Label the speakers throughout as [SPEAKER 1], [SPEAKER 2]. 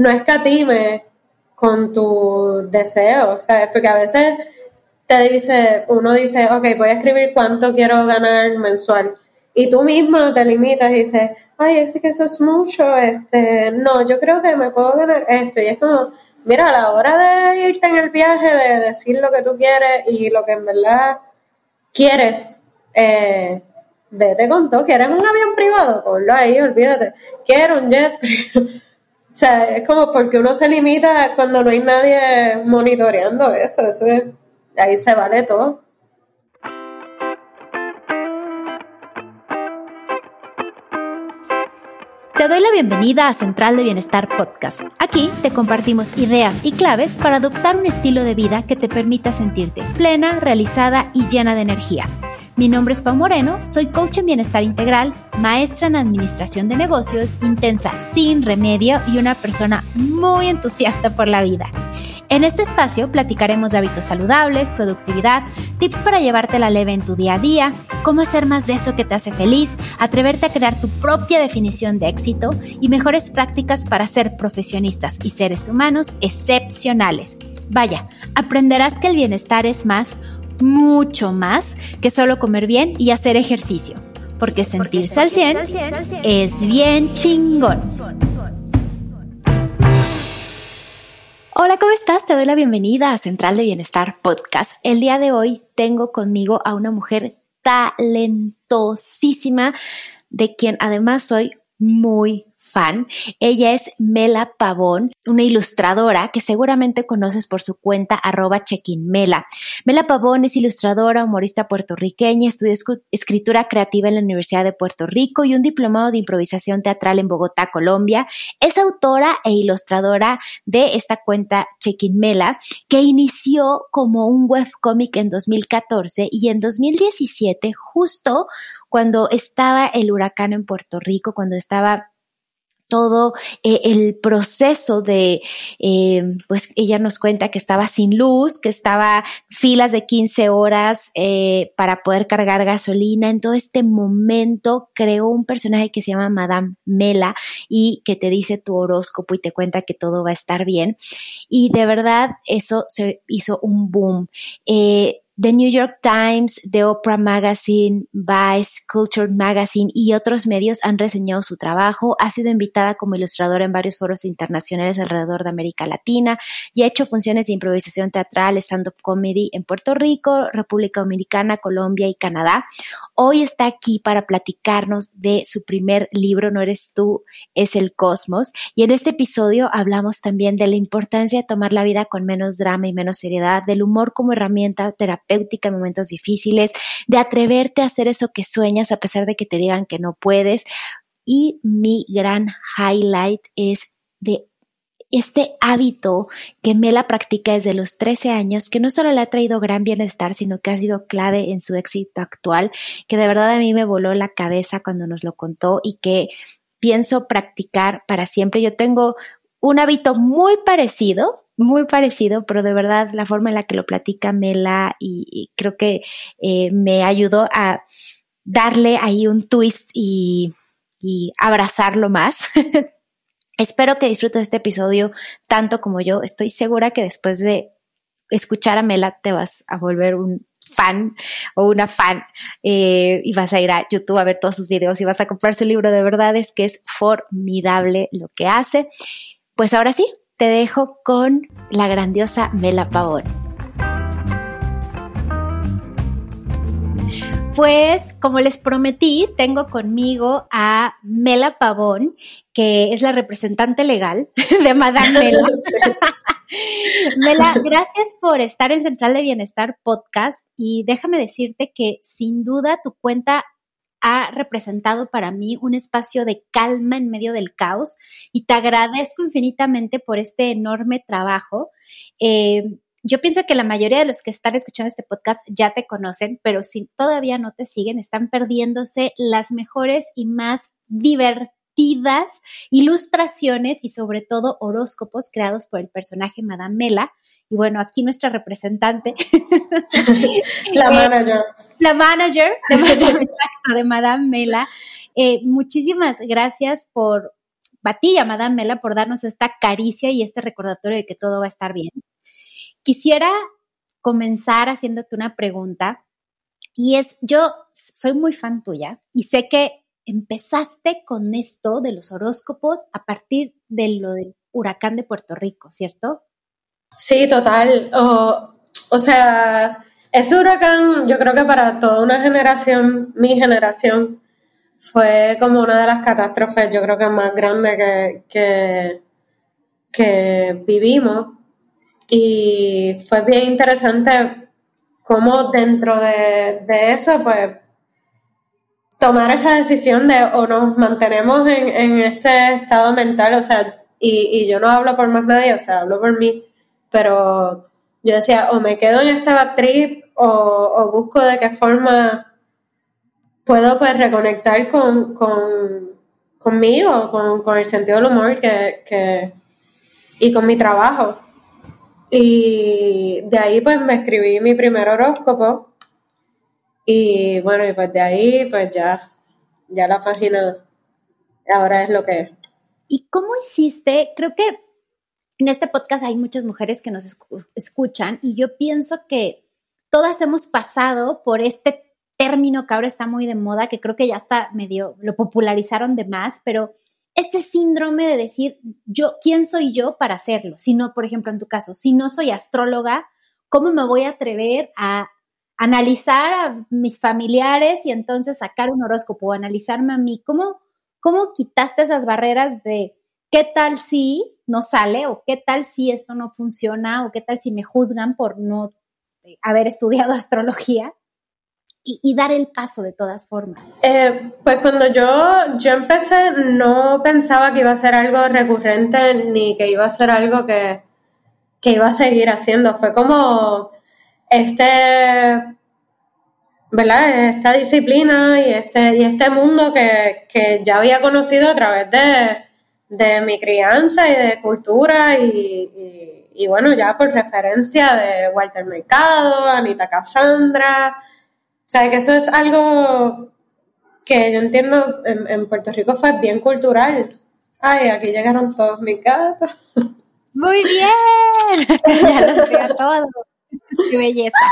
[SPEAKER 1] no escatime con tu deseo, ¿sabes? Porque a veces te dice, uno dice, ok, voy a escribir cuánto quiero ganar mensual. Y tú mismo te limitas y dices, ay, es que eso es mucho, este, no, yo creo que me puedo ganar esto. Y es como, mira, a la hora de irte en el viaje, de decir lo que tú quieres y lo que en verdad quieres, eh, vete con todo. ¿Quieres un avión privado? Ponlo ahí, olvídate. Quiero un jet O sea, es como porque uno se limita cuando no hay nadie monitoreando eso. Eso es, ahí se vale todo.
[SPEAKER 2] Te doy la bienvenida a Central de Bienestar Podcast. Aquí te compartimos ideas y claves para adoptar un estilo de vida que te permita sentirte plena, realizada y llena de energía. Mi nombre es Pau Moreno, soy coach en bienestar integral, maestra en administración de negocios, intensa sin remedio y una persona muy entusiasta por la vida. En este espacio platicaremos de hábitos saludables, productividad, tips para llevarte la leve en tu día a día, cómo hacer más de eso que te hace feliz, atreverte a crear tu propia definición de éxito y mejores prácticas para ser profesionistas y seres humanos excepcionales. Vaya, aprenderás que el bienestar es más, mucho más que solo comer bien y hacer ejercicio, porque sentirse al 100 es bien chingón. Hola, ¿cómo estás? Te doy la bienvenida a Central de Bienestar Podcast. El día de hoy tengo conmigo a una mujer talentosísima, de quien además soy muy fan. Ella es Mela Pavón, una ilustradora que seguramente conoces por su cuenta arroba chequinmela. Mela Pavón es ilustradora, humorista puertorriqueña, estudió escritura creativa en la Universidad de Puerto Rico y un diplomado de improvisación teatral en Bogotá, Colombia. Es autora e ilustradora de esta cuenta Chequinmela, que inició como un webcómic en 2014 y en 2017, justo cuando estaba el huracán en Puerto Rico, cuando estaba todo eh, el proceso de, eh, pues ella nos cuenta que estaba sin luz, que estaba filas de 15 horas eh, para poder cargar gasolina. En todo este momento creó un personaje que se llama Madame Mela y que te dice tu horóscopo y te cuenta que todo va a estar bien. Y de verdad eso se hizo un boom. The New York Times, The Oprah Magazine, Vice, Culture Magazine y otros medios han reseñado su trabajo. Ha sido invitada como ilustradora en varios foros internacionales alrededor de América Latina y ha hecho funciones de improvisación teatral, stand-up comedy en Puerto Rico, República Dominicana, Colombia y Canadá. Hoy está aquí para platicarnos de su primer libro, No eres tú, es el cosmos. Y en este episodio hablamos también de la importancia de tomar la vida con menos drama y menos seriedad, del humor como herramienta terapéutica en momentos difíciles, de atreverte a hacer eso que sueñas a pesar de que te digan que no puedes. Y mi gran highlight es de este hábito que Mela practica desde los 13 años, que no solo le ha traído gran bienestar, sino que ha sido clave en su éxito actual, que de verdad a mí me voló la cabeza cuando nos lo contó y que pienso practicar para siempre. Yo tengo un hábito muy parecido, muy parecido, pero de verdad la forma en la que lo platica Mela y, creo que eh, me ayudó a darle ahí un twist y, abrazarlo más. Espero que disfrutes este episodio tanto como yo. Estoy segura que después de escuchar a Mela te vas a volver un fan o una fan eh, y vas a ir a YouTube a ver todos sus videos y vas a comprar su libro. De verdad es que es formidable lo que hace. Pues ahora sí, te dejo con la grandiosa Mela Pavón. Pues, como les prometí, tengo conmigo a Mela Pavón, que es la representante legal de Madame Mela. Mela, gracias por estar en Central de Bienestar Podcast y déjame decirte que sin duda tu cuenta ha representado para mí un espacio de calma en medio del caos y te agradezco infinitamente por este enorme trabajo. Eh, yo pienso que la mayoría de los que están escuchando este podcast ya te conocen, pero si todavía no te siguen, están perdiéndose las mejores y más divertidas ilustraciones y sobre todo horóscopos creados por el personaje Madame Mela. Y bueno, aquí nuestra representante.
[SPEAKER 1] la eh, manager.
[SPEAKER 2] La manager de, Madame Mela. Eh, muchísimas gracias por a ti, llamada Mela, por darnos esta caricia y este recordatorio de que todo va a estar bien. Quisiera comenzar haciéndote una pregunta y es, yo soy muy fan tuya y sé que empezaste con esto de los horóscopos a partir de lo del huracán de Puerto Rico, ¿cierto?
[SPEAKER 1] Sí, total. o sea, ese huracán, yo creo que para toda una generación, mi generación, fue como una de las catástrofes, yo creo que más grandes que, que, vivimos. Y fue bien interesante cómo dentro de, eso, pues, tomar esa decisión de o nos mantenemos en, este estado mental, o sea, y, y, yo no hablo por más nadie, o sea, hablo por mí, pero yo decía, o me quedo en esta trip o, busco de qué forma puedo pues reconectar con, con conmigo, con, el sentido del humor que, y con mi trabajo. Y de ahí pues me escribí mi primer horóscopo y bueno, y pues de ahí pues ya, ya la página ahora es lo que es.
[SPEAKER 2] ¿Y cómo hiciste? Creo que en este podcast hay muchas mujeres que nos escuchan y yo pienso que todas hemos pasado por este término que ahora está muy de moda, que creo que ya está medio, lo popularizaron de más, pero este síndrome de decir, yo, ¿quién soy yo para hacerlo? Si no, por ejemplo, en tu caso, si no soy astróloga, ¿cómo me voy a atrever a analizar a mis familiares y entonces sacar un horóscopo o analizarme a mí? ¿Cómo, cómo quitaste esas barreras de qué tal si no sale o qué tal si esto no funciona o qué tal si me juzgan por no haber estudiado astrología? Y, dar el paso de todas formas?
[SPEAKER 1] Eh, pues cuando yo, yo empecé no pensaba que iba a ser algo recurrente ni que iba a ser algo que, iba a seguir haciendo. Fue como este, ¿verdad? Esta disciplina y este, y este mundo que, ya había conocido a través de, mi crianza y de cultura y y bueno, ya por referencia de Walter Mercado, Anita Cassandra, o sea, que eso es algo que yo entiendo en, Puerto Rico fue bien cultural. Ay, aquí llegaron todos mis gatos.
[SPEAKER 2] Muy bien, ya los veo todos. Qué belleza.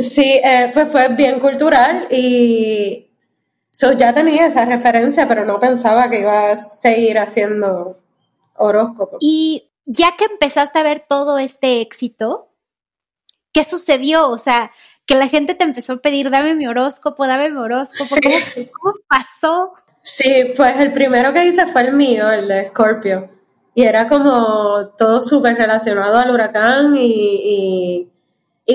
[SPEAKER 1] Sí, eh, pues fue bien cultural y so, ya tenía esa referencia, pero no pensaba que iba a seguir haciendo horóscopos.
[SPEAKER 2] Y ya que empezaste a ver todo este éxito, ¿qué sucedió? O sea, que la gente te empezó a pedir, dame mi horóscopo, dame mi horóscopo. ¿Cómo, pasó?
[SPEAKER 1] Sí, pues el primero que hice fue el mío, el de Scorpio. Y era como todo súper relacionado al huracán y, y,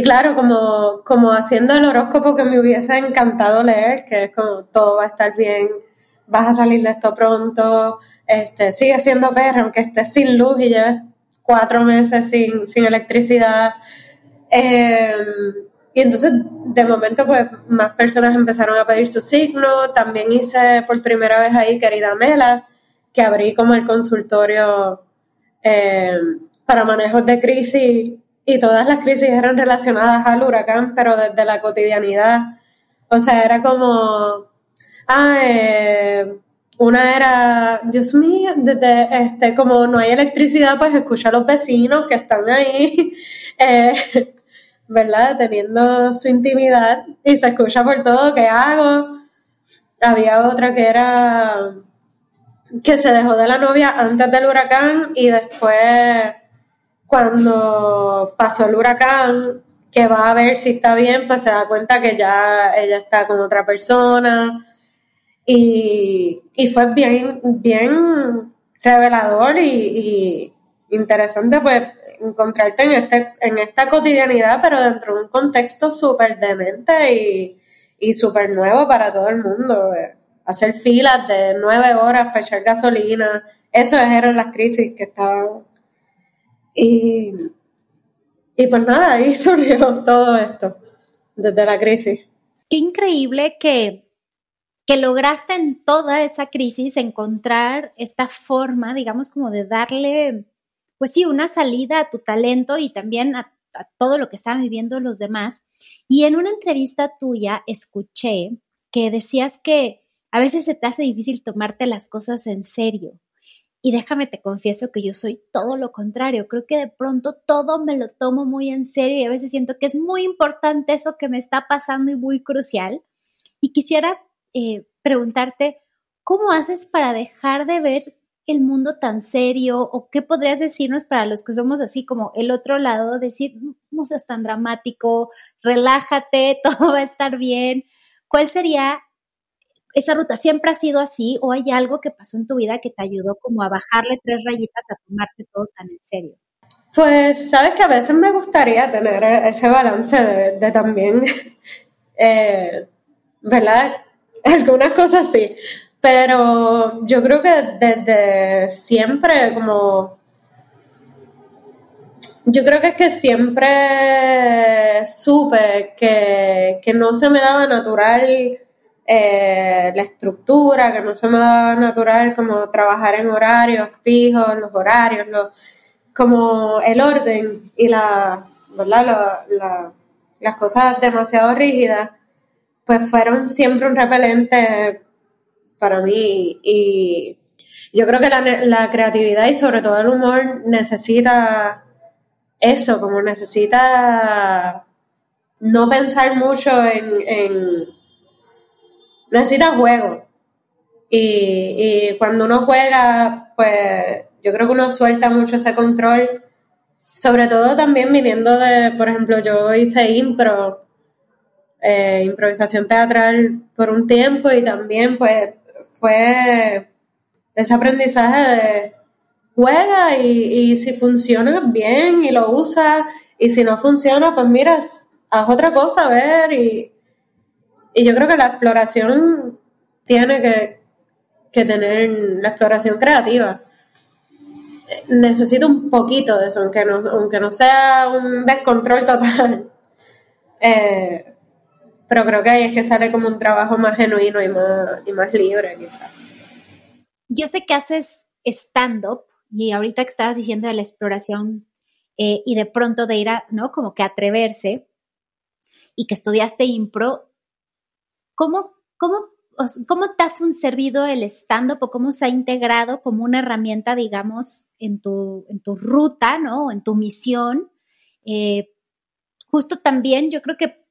[SPEAKER 1] claro, como, como haciendo el horóscopo que me hubiese encantado leer, que es como todo va a estar bien, vas a salir de esto pronto, este, sigue siendo perro, aunque estés sin luz y lleves cuatro meses sin, electricidad. Em, y entonces, de momento, pues más personas empezaron a pedir su signo. También hice por primera vez ahí, querida Mela, que abrí como el consultorio em, para manejos de crisis. Y todas las crisis eran relacionadas al huracán, pero desde la cotidianidad. O sea, era como, ah, eh, una era, Dios mío, desde este, como no hay electricidad, pues escucha a los vecinos que están ahí, eh, ¿verdad? Teniendo su intimidad y se escucha por todo que hago. Había otra que era que se dejó de la novia antes del huracán y después cuando pasó el huracán, que va a ver si está bien, pues se da cuenta que ya ella está con otra persona y, fue bien, bien revelador y, interesante pues encontrarte en, este, en esta cotidianidad, pero dentro de un contexto súper demente y, y súper nuevo para todo el mundo. Hacer filas de nueve horas para echar gasolina, eso eran las crisis que estaban. Y, y pues nada, ahí surgió todo esto, desde la crisis.
[SPEAKER 2] Qué increíble que que lograste en toda esa crisis encontrar esta forma, digamos, como de darle, pues sí, una salida a tu talento y también a, todo lo que estaban viviendo los demás. Y en una entrevista tuya escuché que decías que a veces se te hace difícil tomarte las cosas en serio. Y déjame te confieso que yo soy todo lo contrario. Creo que de pronto todo me lo tomo muy en serio y a veces siento que es muy importante eso que me está pasando y muy crucial. Y quisiera eh, preguntarte, ¿cómo haces para dejar de ver el mundo tan serio o qué podrías decirnos para los que somos así como el otro lado, decir, no seas tan dramático, relájate, todo va a estar bien. ¿Cuál sería esa ruta? ¿Siempre ha sido así o hay algo que pasó en tu vida que te ayudó como a bajarle tres rayitas a tomarte todo tan en serio?
[SPEAKER 1] Pues sabes que a veces me gustaría tener ese balance de, también, eh, ¿verdad? Algunas cosas sí, pero yo creo que desde siempre, como. Yo creo que es que siempre supe que, no se me daba natural eh, la estructura, que no se me daba natural como trabajar en horarios fijos, los horarios, como el orden y las cosas demasiado rígidas, pues fueron siempre un repelente para mí. Y yo creo que la, creatividad y sobre todo el humor necesita eso, como necesita no pensar mucho en... necesita juego. Y, y cuando uno juega, pues yo creo que uno suelta mucho ese control, sobre todo también viniendo de, por ejemplo, yo hice impro, eh, improvisación teatral por un tiempo y también pues fue ese aprendizaje de juega y, si funciona bien y lo usas y si no funciona pues mira, haz otra cosa a ver y, yo creo que la exploración tiene que, tener la exploración creativa. Necesito un poquito de eso, aunque no, aunque no sea un descontrol total. Eh, pero creo que ahí es que sale como un trabajo más genuino y más, y más libre, quizás.
[SPEAKER 2] Yo sé que haces stand-up y ahorita que estabas diciendo de la exploración eh, y de pronto de ir a, ¿no? Como que atreverse y que estudiaste impro, ¿cómo, cómo, cómo te ha servido el stand-up o cómo se ha integrado como una herramienta, digamos, en tu, en tu ruta, ¿no? En tu misión. Eh, justo también yo creo que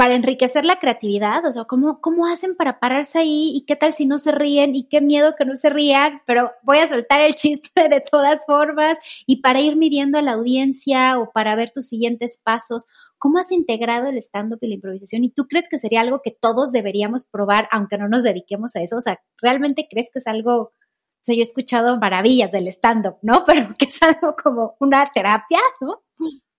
[SPEAKER 2] para enriquecer la creatividad, o sea, ¿cómo, ¿cómo hacen para pararse ahí? ¿Y qué tal si no se ríen? ¿Y qué miedo que no se rían? Pero voy a soltar el chiste de todas formas y para ir midiendo a la audiencia o para ver tus siguientes pasos, ¿cómo has integrado el stand-up y la improvisación? ¿Y tú crees que sería algo que todos deberíamos probar aunque no nos dediquemos a eso? O sea, ¿realmente crees que es algo... O sea, yo he escuchado maravillas del stand-up, ¿no? Pero que es algo como una terapia, ¿no?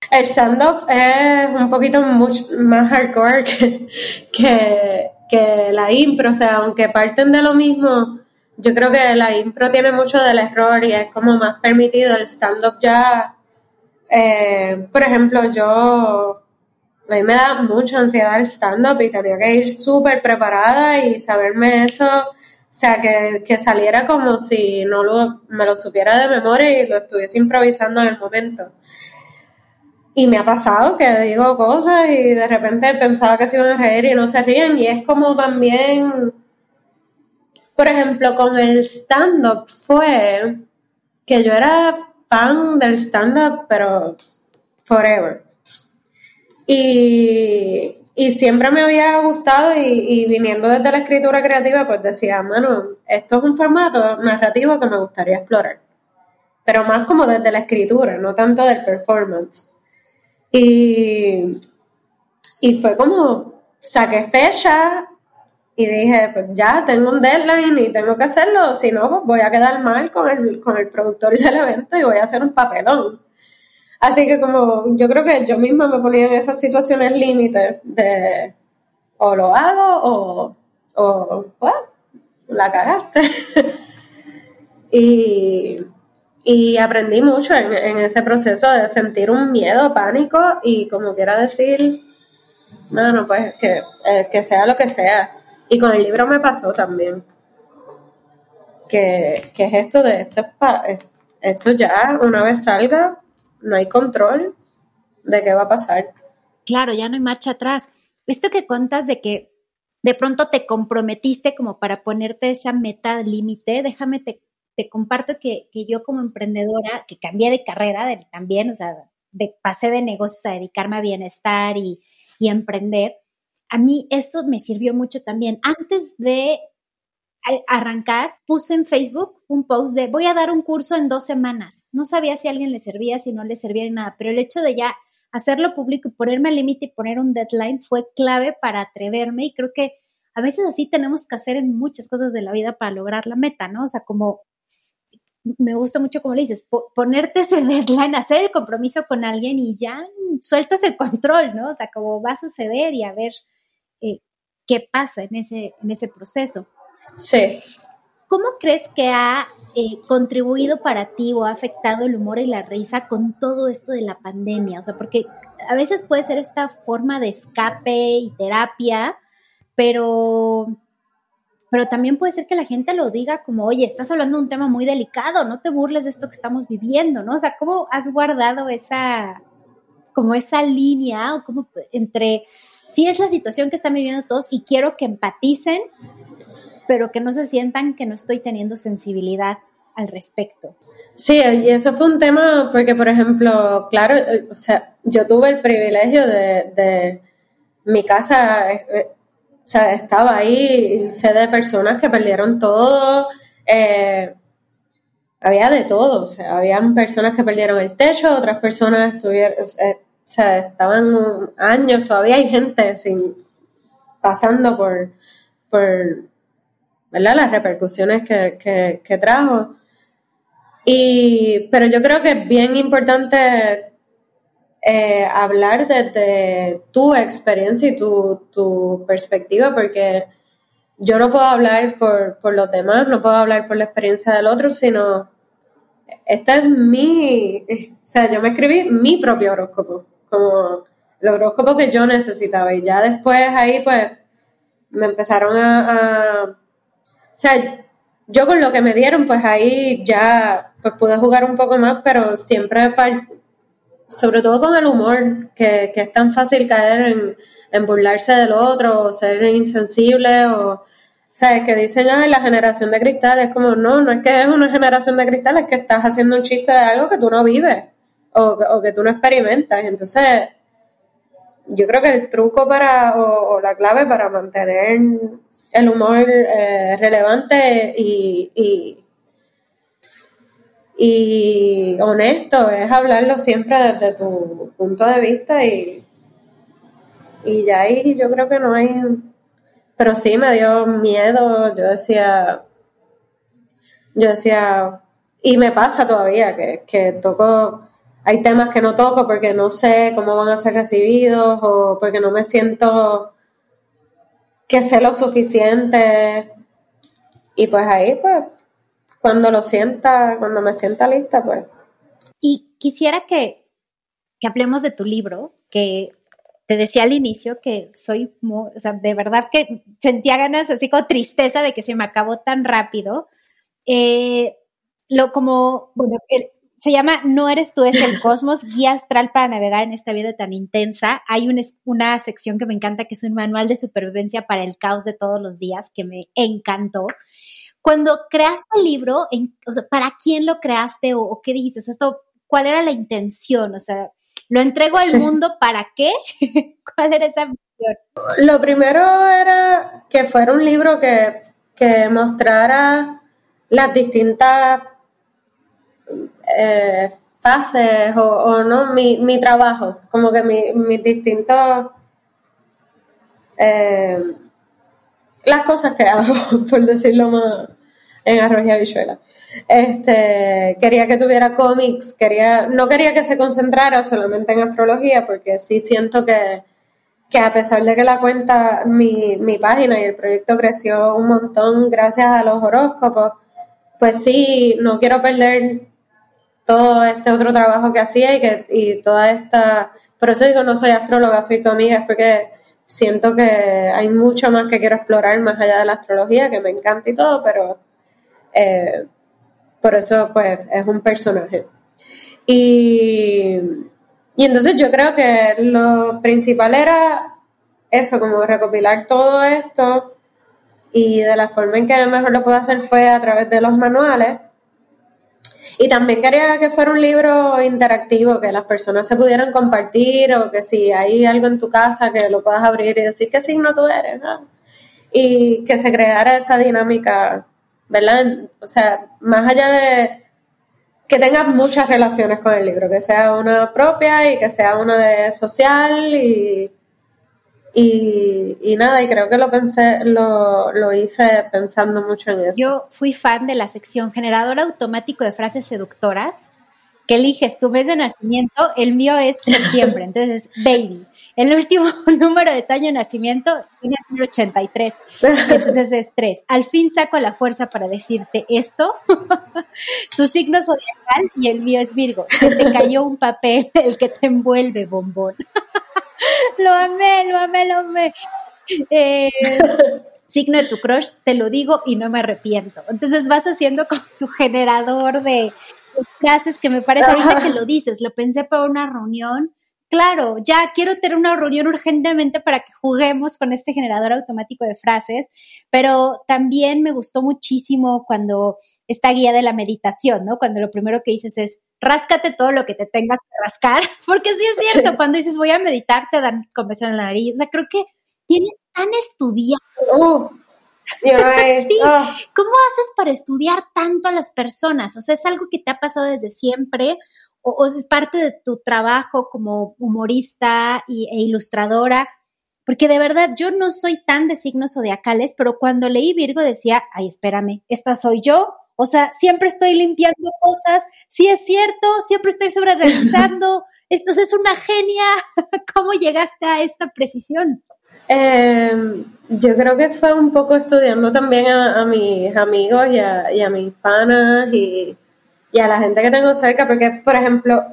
[SPEAKER 1] El stand-up es un poquito más hardcore que, la impro, o sea, aunque parten de lo mismo, yo creo que la impro tiene mucho del error y es como más permitido. El stand-up ya, eh, por ejemplo, yo, a mí me da mucha ansiedad el stand-up y tenía que ir súper preparada y saberme eso, o sea, que, que saliera como si no lo, me lo supiera de memoria y lo estuviese improvisando en el momento. Y me ha pasado que digo cosas y de repente pensaba que se iban a reír y no se ríen. Y es como también, por ejemplo, con el stand-up fue que yo era fan del stand-up, pero forever. Y, siempre me había gustado y, y, viniendo desde la escritura creativa, pues decía, mano, esto es un formato narrativo que me gustaría explorar. Pero más como desde la escritura, no tanto del performance. Y, y fue como, saqué fecha y dije, pues ya tengo un deadline y tengo que hacerlo, si no, pues voy a quedar mal con el, con el productor del evento y voy a hacer un papelón. Así que como yo creo que yo misma me ponía en esas situaciones límites de o lo hago o, o pues, la cagaste. y y aprendí mucho en, ese proceso de sentir un miedo, pánico y como quiera decir, bueno, pues que, eh, que sea lo que sea. Y con el libro me pasó también. Que, que es esto de esto, esto ya, una vez salga, no hay control de qué va a pasar.
[SPEAKER 2] Claro, ya no hay marcha atrás. Esto que cuentas de que de pronto te comprometiste como para ponerte esa meta límite. Déjame te, te comparto que, que, yo como emprendedora, que cambié de carrera también, o sea, de, pasé de negocios a dedicarme a bienestar y, y emprender, a mí eso me sirvió mucho también. Antes de arrancar, puse en Facebook un post de voy a dar un curso en dos semanas. No sabía si a alguien le servía, si no le servía ni nada, pero el hecho de ya hacerlo público y ponerme al límite y poner un deadline fue clave para atreverme y creo que a veces así tenemos que hacer en muchas cosas de la vida para lograr la meta, ¿no? O sea, como me gusta mucho como le dices, ponerte ese deadline, hacer el compromiso con alguien y ya sueltas el control, ¿no? O sea, como va a suceder y a ver eh, qué pasa en ese, en ese proceso.
[SPEAKER 1] Sí.
[SPEAKER 2] ¿Cómo crees que ha eh, contribuido para ti o ha afectado el humor y la risa con todo esto de la pandemia? O sea, porque a veces puede ser esta forma de escape y terapia, pero, pero también puede ser que la gente lo diga como, oye, estás hablando de un tema muy delicado, no te burles de esto que estamos viviendo, ¿no? O sea, ¿cómo has guardado esa, como esa línea o como entre, si es la situación que están viviendo todos y quiero que empaticen, pero que no se sientan que no estoy teniendo sensibilidad al respecto.
[SPEAKER 1] Sí, y eso fue un tema porque, por ejemplo, claro, o sea, yo tuve el privilegio de, mi casa, eh, eh, sea, estaba ahí, sé de personas que perdieron todo, eh, había de todo, o sea, habían personas que perdieron el techo, otras personas estuvieron, o sea, estaban años, todavía hay gente sin, pasando por, por ¿verdad? Las repercusiones que, que, trajo. Y, pero yo creo que es bien importante eh, hablar desde tu experiencia y tu, tu, perspectiva, porque yo no puedo hablar por, por, los demás, no puedo hablar por la experiencia del otro, sino esta es mi, o sea, yo me escribí mi propio horóscopo, como el horóscopo que yo necesitaba, y ya después ahí pues me empezaron a o sea, yo con lo que me dieron, pues ahí ya pues pude jugar un poco más, pero siempre, sobre todo con el humor, que, es tan fácil caer en, burlarse del otro, o ser insensible, o, sea, que dicen, ay, la generación de cristal, es como, no, no es que es una generación de cristal, es que estás haciendo un chiste de algo que tú no vives, o, o que tú no experimentas. Entonces, yo creo que el truco para, o la clave para mantener el humor eh, relevante y, honesto, es hablarlo siempre desde tu punto de vista y, y ya ahí yo creo que no hay, pero sí me dio miedo, yo decía, yo decía, y me pasa todavía que, que toco, hay temas que no toco porque no sé cómo van a ser recibidos o porque no me siento que sé lo suficiente. Y pues ahí, pues, cuando lo sienta, cuando me sienta lista, pues.
[SPEAKER 2] Y quisiera que, que hablemos de tu libro, que te decía al inicio que soy, muy, o sea, de verdad que sentía ganas, así como tristeza de que se me acabó tan rápido. Eh, lo como, bueno, el, se llama No eres tú, es el cosmos, guía astral para navegar en esta vida tan intensa. Hay una sección que me encanta, que es un manual de supervivencia para el caos de todos los días, que me encantó. Cuando creaste el libro, o sea, ¿para quién lo creaste o, qué dijiste? esto, ¿Cuál era la intención? O sea, ¿lo entrego al mundo para qué? ¿Cuál era esa visión?
[SPEAKER 1] Lo primero era que fuera un libro que, que mostrara las distintas eh, fases o, no mi, mi, trabajo, como que mis mi distintos eh, las cosas que hago, por decirlo más en arroz y habichuela. Este, quería que tuviera cómics, quería, no quería que se concentrara solamente en astrología, porque sí siento que, que a pesar de que la cuenta, mi, mi página y el proyecto creció un montón gracias a los horóscopos, pues sí, no quiero perder todo este otro trabajo que hacía y que y toda esta por eso digo no soy astróloga soy tu amiga es porque siento que hay mucho más que quiero explorar más allá de la astrología que me encanta y todo pero eh, por eso pues es un personaje y, y entonces yo creo que lo principal era eso, como recopilar todo esto y de la forma en que mejor lo puedo hacer fue a través de los manuales. Y también quería que fuera un libro interactivo, que las personas se pudieran compartir o que si hay algo en tu casa que lo puedas abrir y decir qué signo tú eres. Y que se creara esa dinámica, ¿verdad? O sea, más allá de que tengas muchas relaciones con el libro, que sea una propia y que sea una de social y y, nada, y creo que lo pensé, lo, lo, hice pensando mucho en eso.
[SPEAKER 2] Yo fui fan de la sección generador automático de frases seductoras, que eliges tu mes de nacimiento, el mío es septiembre, entonces baby. El último número de tu año de nacimiento tiene 83, entonces es 3. Al fin saco la fuerza para decirte esto. tu signo zodiacal y el mío es Virgo. Se te cayó un papel, el que te envuelve, bombón lo amé, lo amé, lo amé. Eh, signo de tu crush, te lo digo y no me arrepiento. Entonces vas haciendo como tu generador de, frases que me parece ahorita que lo dices, lo pensé para una reunión. Claro, ya quiero tener una reunión urgentemente para que juguemos con este generador automático de frases, pero también me gustó muchísimo cuando esta guía de la meditación, ¿no? Cuando lo primero que dices es, ráscate todo lo que te tengas que rascar, porque sí es cierto, cuando dices voy a meditar te dan comezón en la nariz, o sea, creo que tienes tan estudiado.
[SPEAKER 1] Uh,
[SPEAKER 2] ah. ¿Cómo haces para estudiar tanto a las personas? O sea, ¿es algo que te ha pasado desde siempre? ¿O, es parte de tu trabajo como humorista e ilustradora? Porque de verdad yo no soy tan de signos zodiacales, pero cuando leí Virgo decía, ay, espérame, esta soy yo, o sea, siempre estoy limpiando cosas, sí es cierto, siempre estoy sobre realizando. Esto es una genia. ¿Cómo llegaste a esta precisión?
[SPEAKER 1] Em, yo creo que fue un poco estudiando también a, mis amigos y a, mis panas y, a la gente que tengo cerca, porque, por ejemplo,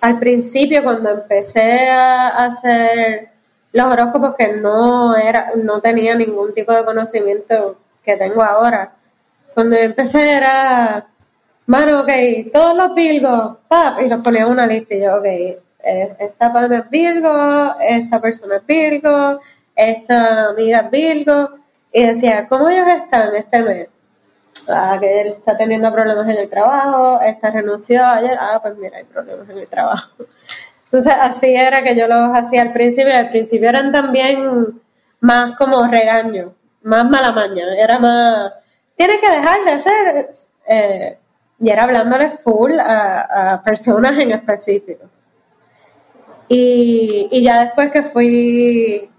[SPEAKER 1] al principio cuando empecé a hacer los horóscopos que no era, no tenía ningún tipo de conocimiento que tengo ahora, cuando empecé era, mano, ok, todos los Virgos, pap, y los ponía en una lista y yo, ok, eh, esta pana es Virgo, esta persona es Virgo, esta amiga es Virgo, y decía, ¿cómo ellos están este mes? Ah, que él está teniendo problemas en el trabajo, esta renunció ayer, ah, pues mira, hay problemas en el trabajo. Entonces, así era que yo los hacía al principio, al principio eran también más como regaño, más mala maña, era más tienes que dejar de hacer. Eh, y era hablándole full a, personas en específico. Y, y, ya después que fui.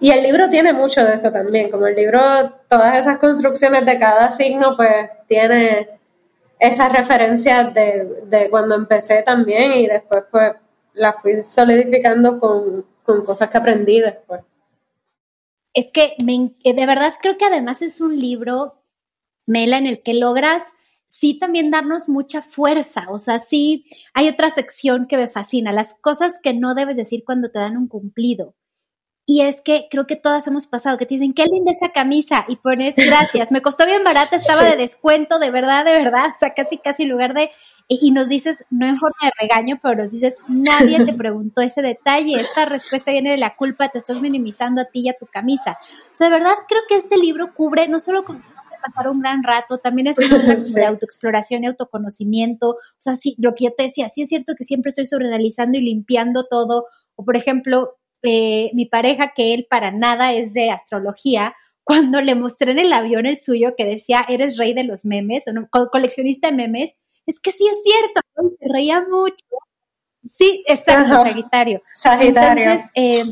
[SPEAKER 1] Y el libro tiene mucho de eso también, como el libro, todas esas construcciones de cada signo, pues tiene esas referencias de, de cuando empecé también y después pues la fui solidificando con, con cosas que aprendí después.
[SPEAKER 2] Es que me, de verdad creo que además es un libro Mela, en el que logras sí también darnos mucha fuerza. O sea, sí hay otra sección que me fascina, las cosas que no debes decir cuando te dan un cumplido. Y es que creo que todas hemos pasado, que te dicen, qué linda esa camisa, y pones, gracias, me costó bien barata, estaba de descuento, de verdad, de verdad, o sea, casi, casi en lugar de, y, nos dices, no en forma de regaño, pero nos dices, nadie te preguntó ese detalle, esta respuesta viene de la culpa, te estás minimizando a ti y a tu camisa. O sea, de verdad creo que este libro cubre no solo con pasar un gran rato, también es un de autoexploración y autoconocimiento. O sea, sí, lo que yo te decía, sí es cierto que siempre estoy sobreanalizando y limpiando todo. O por ejemplo, eh, mi pareja, que él para nada es de astrología, cuando le mostré en el avión el suyo que decía, eres rey de los memes, o coleccionista de memes, es que sí es cierto, ¿no? te reías mucho. Sí, exacto, Sagitario.
[SPEAKER 1] Sagitario.
[SPEAKER 2] Entonces, eh,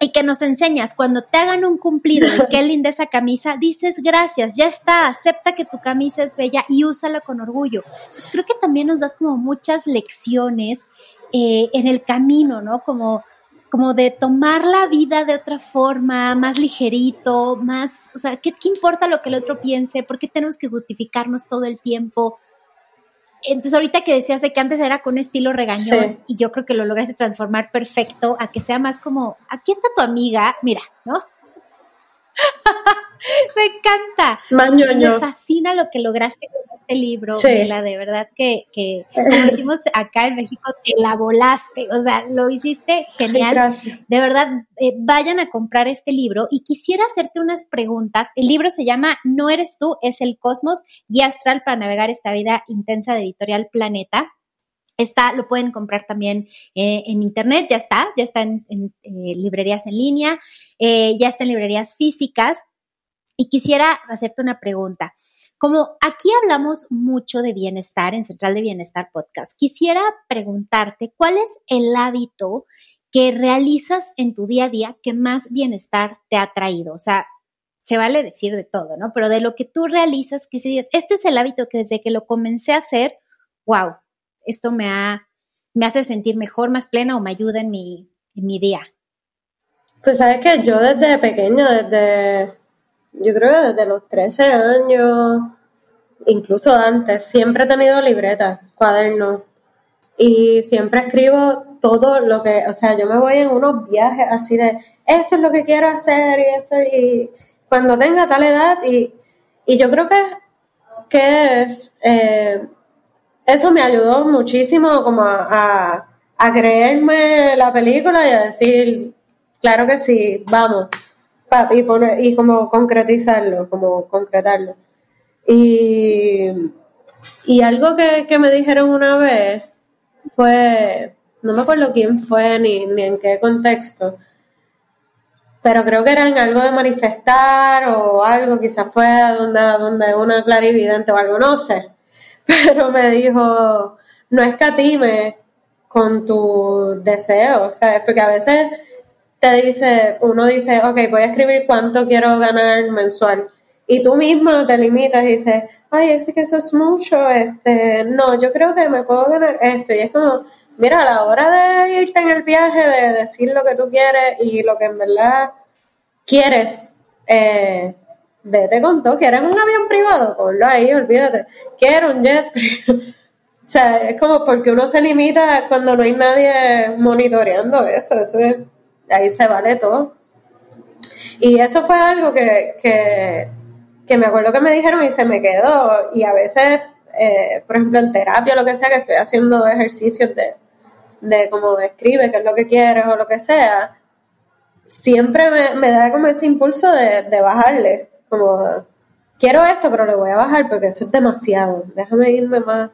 [SPEAKER 2] y que nos enseñas, cuando te hagan un cumplido de qué linda esa camisa, dices gracias, ya está, acepta que tu camisa es bella y úsala con orgullo. Entonces creo que también nos das como muchas lecciones eh, en el camino, ¿no? Como, como de tomar la vida de otra forma, más ligerito, más, o sea, ¿qué, ¿qué importa lo que el otro piense? ¿Por qué tenemos que justificarnos todo el tiempo? Entonces, ahorita que decías de que antes era con un estilo regañón, y yo creo que lo lograste transformar perfecto a que sea más como, aquí está tu amiga, mira, ¿no? Me encanta. Me fascina lo que lograste con este libro, sí. de verdad que, que, como decimos acá en México, te la volaste, o sea, lo hiciste genial. de verdad, eh, vayan a comprar este libro y quisiera hacerte unas preguntas. El libro se llama No eres tú, es el cosmos, y astral para navegar esta vida intensa de Editorial Planeta. Está, lo pueden comprar también eh, en internet, ya está, ya está en, eh, librerías en línea, ya está en librerías físicas. Y quisiera hacerte una pregunta. Como aquí hablamos mucho de bienestar en Central de Bienestar Podcast, quisiera preguntarte cuál es el hábito que realizas en tu día a día que más bienestar te ha traído. O sea, se vale decir de todo, ¿no? Pero de lo que tú realizas, que si dices, este es el hábito que desde que lo comencé a hacer, wow, esto me, ha, me hace sentir mejor, más plena o me ayuda en mi, en mi día.
[SPEAKER 1] Pues sabes que yo desde pequeña, desde yo creo que desde los 13 años, incluso antes, siempre he tenido libretas, cuadernos. Y siempre escribo todo lo que, o sea, yo me voy en unos viajes así de, esto es lo que quiero hacer y esto, y cuando tenga tal edad, y, yo creo que, que eh, eso me ayudó muchísimo como a, a creerme la película y a decir, claro que sí, vamos y, y como concretizarlo, como concretarlo. Y, y algo que, me dijeron una vez fue, no me acuerdo quién fue ni, ni en qué contexto, pero creo que era en algo de manifestar o algo, quizás fue donde, donde una clarividente o algo, no sé, pero me dijo, no escatime con tu deseo, sea, porque a veces te dice, uno dice, ok, voy a escribir cuánto quiero ganar mensual. Y tú mismo te limitas y dices, ay, es que eso es mucho, este, no, yo creo que me puedo ganar esto. Y es como, mira, a la hora de irte en el viaje, de decir lo que tú quieres y lo que en verdad quieres, eh, vete con todo. ¿Quieres un avión privado? Ponlo ahí, olvídate. Quiero un jet o sea, es como porque uno se limita cuando no hay nadie monitoreando eso. Eso es ahí se vale todo. Y eso fue algo que, que, me acuerdo que me dijeron y se me quedó. Y a veces, eh, por ejemplo, en terapia o lo que sea, que estoy haciendo ejercicios de, de cómo escribe, qué es lo que quieres o lo que sea, siempre me, da como ese impulso de, de bajarle. Como, quiero esto, pero le voy a bajar porque eso es demasiado. Déjame irme más.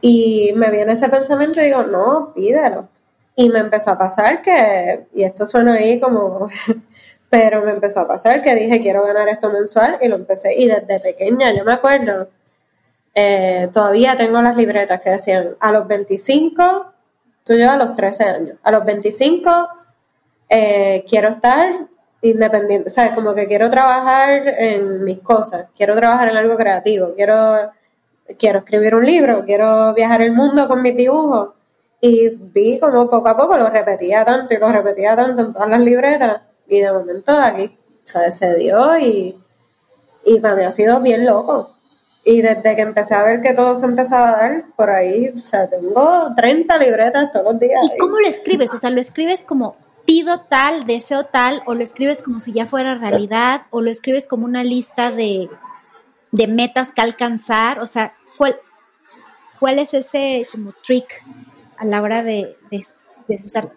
[SPEAKER 1] Y me viene ese pensamiento y digo, no, pídelo y me empezó a pasar que, y esto suena ahí como, pero me empezó a pasar que dije, quiero ganar esto mensual y lo empecé. Y desde pequeña, yo me acuerdo, eh, todavía tengo las libretas que decían, a los 25, tú llevas a los 13 años, a los 25 eh, quiero estar independiente, ¿sabes? Como que quiero trabajar en mis cosas, quiero trabajar en algo creativo, quiero, quiero escribir un libro, quiero viajar el mundo con mis dibujos y vi como poco a poco lo repetía tanto y lo repetía tanto en todas las libretas. Y de momento aquí se dio y, y para mí ha sido bien loco. Y desde que empecé a ver que todo se empezaba a dar, por ahí, o sea, tengo 30 libretas todos los días.
[SPEAKER 2] ¿Y cómo lo escribes? O sea, ¿lo escribes como pido tal, deseo tal, o lo escribes como si ya fuera realidad, o lo escribes como una lista de, de metas que alcanzar? O sea, ¿cuál, cuál es ese como trick a la hora de, usar?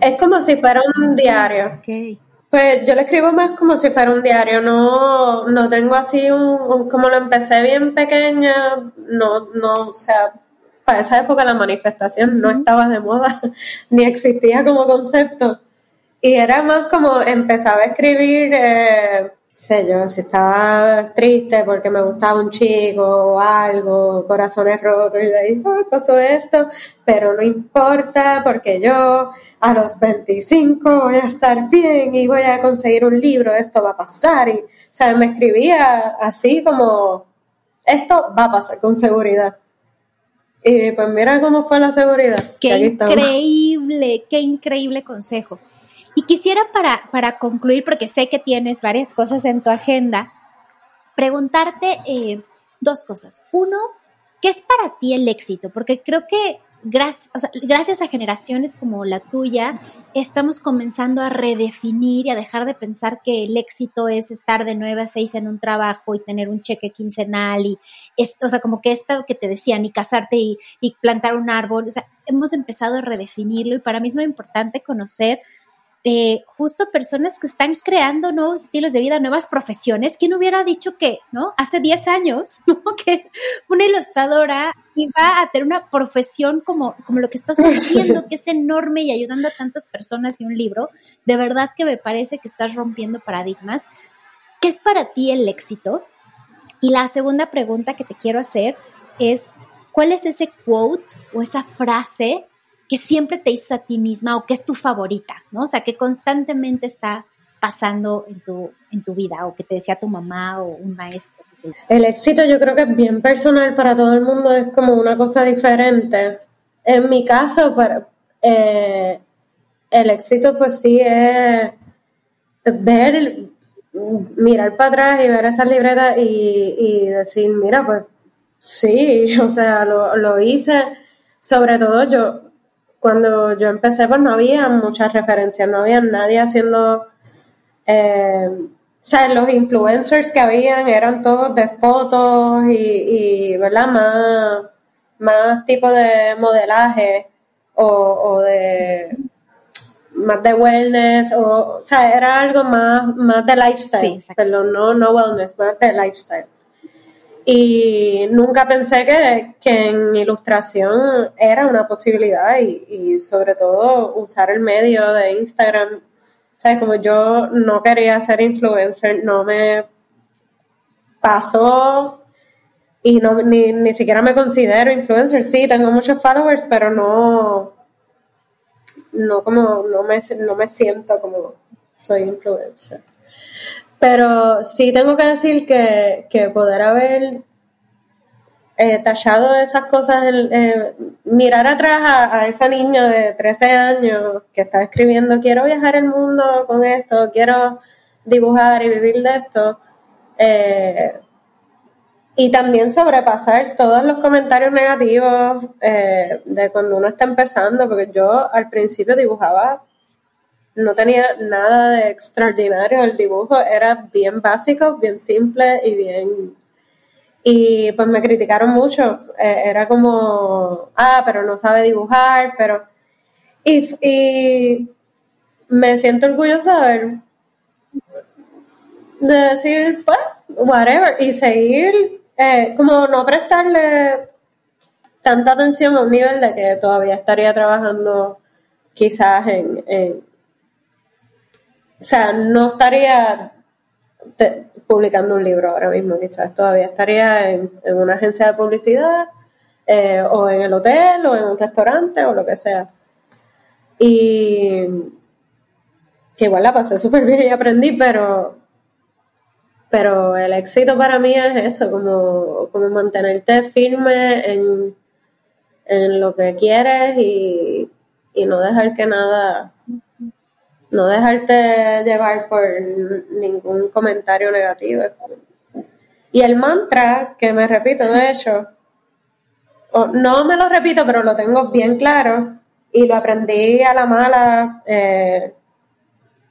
[SPEAKER 1] Es como si fuera un diario. Okay. Pues yo le escribo más como si fuera un diario, no, no tengo así un, como lo empecé bien pequeña, no, no, o sea, para esa época la manifestación no estaba de moda, ni existía como concepto. Y era más como empezaba a escribir eh, sé yo, si estaba triste porque me gustaba un chico o algo, corazones rotos y de ahí pasó esto, pero no importa porque yo a los 25 voy a estar bien y voy a conseguir un libro, esto va a pasar y, o sea, me escribía así como, esto va a pasar con seguridad. Y pues mira cómo fue la seguridad.
[SPEAKER 2] Qué increíble, qué increíble consejo. Quisiera para, para concluir, porque sé que tienes varias cosas en tu agenda, preguntarte eh, dos cosas. Uno, ¿qué es para ti el éxito? Porque creo que gracias, a generaciones como la tuya, estamos comenzando a redefinir y a dejar de pensar que el éxito es estar de 9 a 6 en un trabajo y tener un cheque quincenal y, o sea, como que esto que te decían, y casarte y, y plantar un árbol, o sea, hemos empezado a redefinirlo y para mí es muy importante conocer eh, justo personas que están creando nuevos estilos de vida, nuevas profesiones. ¿Quién hubiera dicho que, no? Hace 10 años, ¿no? Que una ilustradora iba a tener una profesión como, como lo que estás haciendo, que es enorme y ayudando a tantas personas y un libro. De verdad que me parece que estás rompiendo paradigmas. ¿Qué es para ti el éxito? Y la segunda pregunta que te quiero hacer es, ¿cuál es ese quote o esa frase que siempre te dices a ti misma o que es tu favorita, ¿no? O sea, que constantemente está pasando en tu, en tu vida o que te decía tu mamá o un maestro.
[SPEAKER 1] El éxito yo creo que es bien personal para todo el mundo, es como una cosa diferente. En mi caso, eh, el éxito pues sí es ver, mirar para atrás y ver esas libretas y, y decir, mira, pues sí, o sea, lo, lo hice. Sobre todo yo, cuando yo empecé, pues no había muchas referencias, no había nadie haciendo. Eh, o sea, los influencers que habían eran todos de fotos y, ¿verdad? Más, más tipo de modelaje o, de más de wellness o, o sea, era algo más, más de lifestyle, sí, perdón, no, no wellness, más de lifestyle. Y nunca pensé que, en ilustración era una posibilidad y, sobre todo usar el medio de Instagram. O como yo no quería ser influencer, no me pasó y no, ni, ni siquiera me considero influencer. Sí, tengo muchos followers, pero no, no como, no me, no me siento como soy influencer. Pero sí tengo que decir que, que poder haber eh, tallado esas cosas, eh, mirar atrás a, esa niña de 13 años que estaba escribiendo, quiero viajar el mundo con esto, quiero dibujar y vivir de esto. Eh, y también sobrepasar todos los comentarios negativos de cuando uno está empezando, porque yo al principio dibujaba no tenía nada de extraordinario. El dibujo era bien básico, bien simple y bien... Y pues me criticaron mucho. Eh, era como, ah, pero no sabe dibujar, pero... Y, me siento orgullosa de, de decir, pues, whatever, y seguir, eh, como no prestarle tanta atención a un nivel de que todavía estaría trabajando quizás en, o sea, no estaría publicando un libro ahora mismo, quizás todavía estaría en, una agencia de publicidad eh, o en el hotel o en un restaurante o lo que sea. Y que igual la pasé súper bien y aprendí, pero, pero el éxito para mí es eso, como, como mantenerte firme en, en lo que quieres y, y no dejar que nada no dejarte llevar por ningún comentario negativo. Y el mantra que me repito, de hecho, no me lo repito, pero lo tengo bien claro y lo aprendí a la mala. Eh,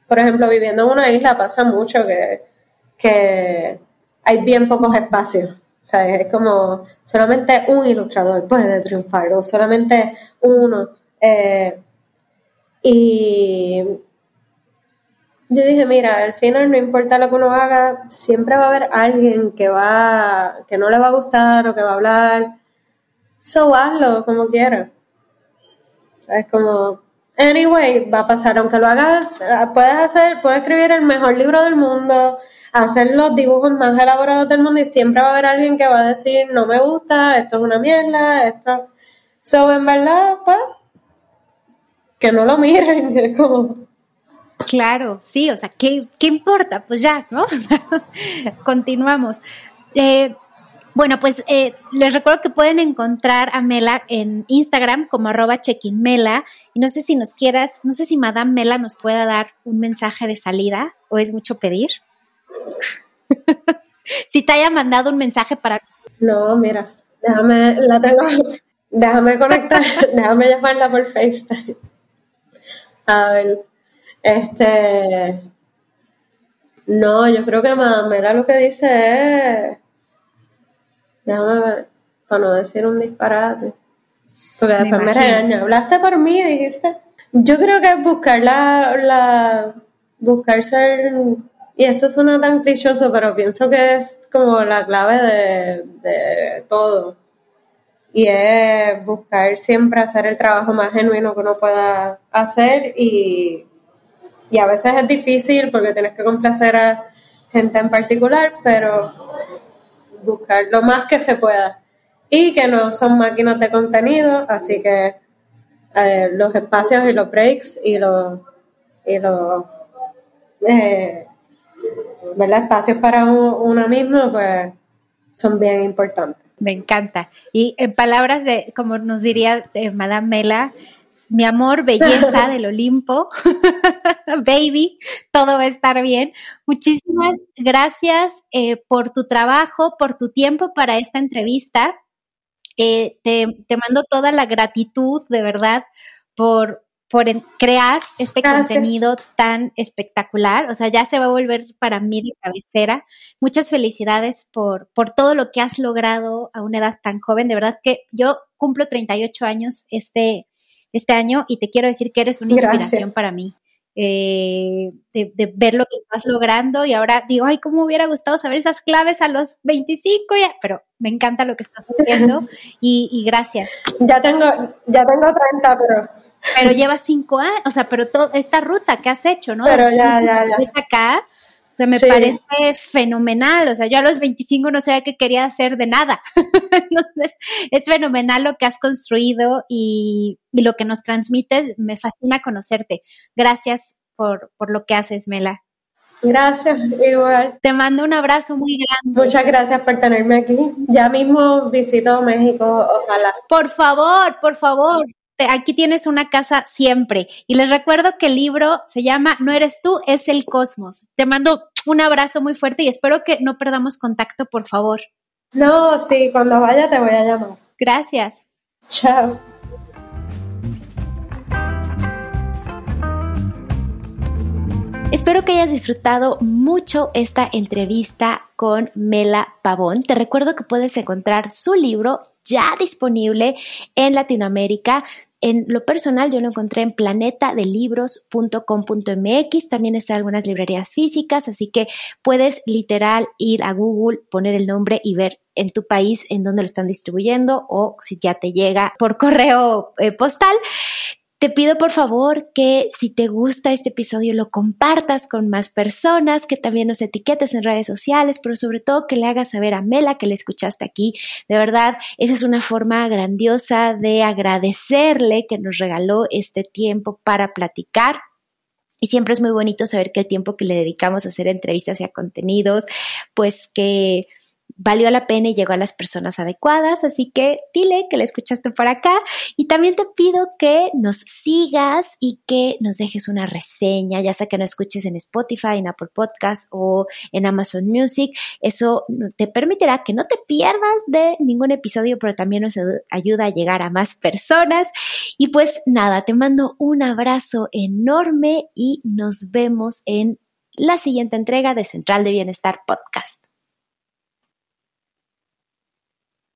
[SPEAKER 1] por ejemplo, viviendo en una isla pasa mucho que, que hay bien pocos espacios. ¿sabes? Es como solamente un ilustrador puede triunfar o solamente uno. Eh, y yo dije, mira, al final no importa lo que uno haga, siempre va a haber alguien que va, que no le va a gustar o que va a hablar. So hazlo como quieras. Es como, anyway, va a pasar, aunque lo hagas, puedes hacer, puedes escribir el mejor libro del mundo, hacer los dibujos más elaborados del mundo y siempre va a haber alguien que va a decir, no me gusta, esto es una mierda, esto. So, en verdad, pues, que no lo miren, es como,
[SPEAKER 2] Claro, sí, o sea, ¿qué, importa? Pues ya, ¿no? continuamos. Eh, bueno, pues eh, les recuerdo que pueden encontrar a Mela en Instagram como arroba chequinmela. Y no sé si nos quieras, no sé si Madame Mela nos pueda dar un mensaje de salida o es mucho pedir. si te haya mandado un mensaje para
[SPEAKER 1] No, mira, déjame, la tengo, Déjame conectar, déjame llamarla por FaceTime. A ver, este. No, yo creo que Mira lo que dice es. Déjame ver, para no decir un disparate. Porque después me, regaña. Hablaste por mí, dijiste. Yo creo que es buscar la, la. Buscar ser. Y esto suena tan clichoso, pero pienso que es como la clave de, de todo y es buscar siempre hacer el trabajo más genuino que uno pueda hacer y, a veces es difícil porque tienes que complacer a gente en particular, pero buscar lo más que se pueda y que no son máquinas de contenido, así que eh, los espacios y los breaks y los, y los eh, espacios para uno mismo pues son bien importantes.
[SPEAKER 2] Me encanta. Y en palabras de, como nos diría eh, Madame Mela, mi amor, belleza del Olimpo, baby, todo va a estar bien. Muchísimas gracias eh, por tu trabajo, por tu tiempo para esta entrevista. Eh, te, te, mando toda la gratitud, de verdad, por, por crear este contenido tan espectacular. O sea, ya se va a volver para mí de cabecera. Muchas felicidades por, por todo lo que has logrado a una edad tan joven. De verdad que yo cumplo 38 años este, este año y te quiero decir que eres una inspiración para mí. Eh, de, ver lo que estás logrando y ahora digo, ay, cómo hubiera gustado saber esas claves a los 25, ya, pero me encanta lo que estás haciendo y, y gracias.
[SPEAKER 1] Ya tengo, ya tengo 30, pero
[SPEAKER 2] pero llevas cinco años, o sea, pero toda esta ruta que has hecho, ¿no?
[SPEAKER 1] Pero ya, ya, ya.
[SPEAKER 2] acá, sea, me parece fenomenal. O sea, yo a los 25 no sabía qué quería hacer de nada. Entonces, es fenomenal lo que has construido y, lo que nos transmites. Me fascina conocerte. Gracias por, por lo que haces, Mela.
[SPEAKER 1] Gracias, igual.
[SPEAKER 2] Te mando un abrazo muy grande.
[SPEAKER 1] Muchas gracias por tenerme aquí. Ya mismo visito México, ojalá.
[SPEAKER 2] Por favor, por favor aquí tienes una casa siempre. Y les recuerdo que el libro se llama No eres tú, es el cosmos. Te mando un abrazo muy fuerte y espero que no perdamos contacto, por favor.
[SPEAKER 1] No, sí, cuando vaya te voy a llamar.
[SPEAKER 2] Gracias.
[SPEAKER 1] Chao.
[SPEAKER 2] Espero que hayas disfrutado mucho esta entrevista con Mela Pavón. Te recuerdo que puedes encontrar su libro ya disponible en Latinoamérica. En lo personal, yo lo encontré en planetadelibros.com.mx. También está algunas librerías físicas, así que puedes literal ir a Google, poner el nombre y ver en tu país en dónde lo están distribuyendo o si ya te llega por correo eh, postal. Te pido por favor que si te gusta este episodio lo compartas con más personas, que también nos etiquetes en redes sociales, pero sobre todo que le hagas saber a Mela que le escuchaste aquí. De verdad, esa es una forma grandiosa de agradecerle que nos regaló este tiempo para platicar. Y siempre es muy bonito saber que el tiempo que le dedicamos a hacer entrevistas y a contenidos, pues que valió la pena y llegó a las personas adecuadas, así que dile que la escuchaste por acá. Y también te pido que nos sigas y que nos dejes una reseña, ya sea que no escuches en Spotify, en Apple Podcast o en Amazon Music, eso te permitirá que no te pierdas de ningún episodio, pero también nos ayuda a llegar a más personas. Y pues nada, te mando un abrazo enorme y nos vemos en la siguiente entrega de Central de Bienestar Podcast.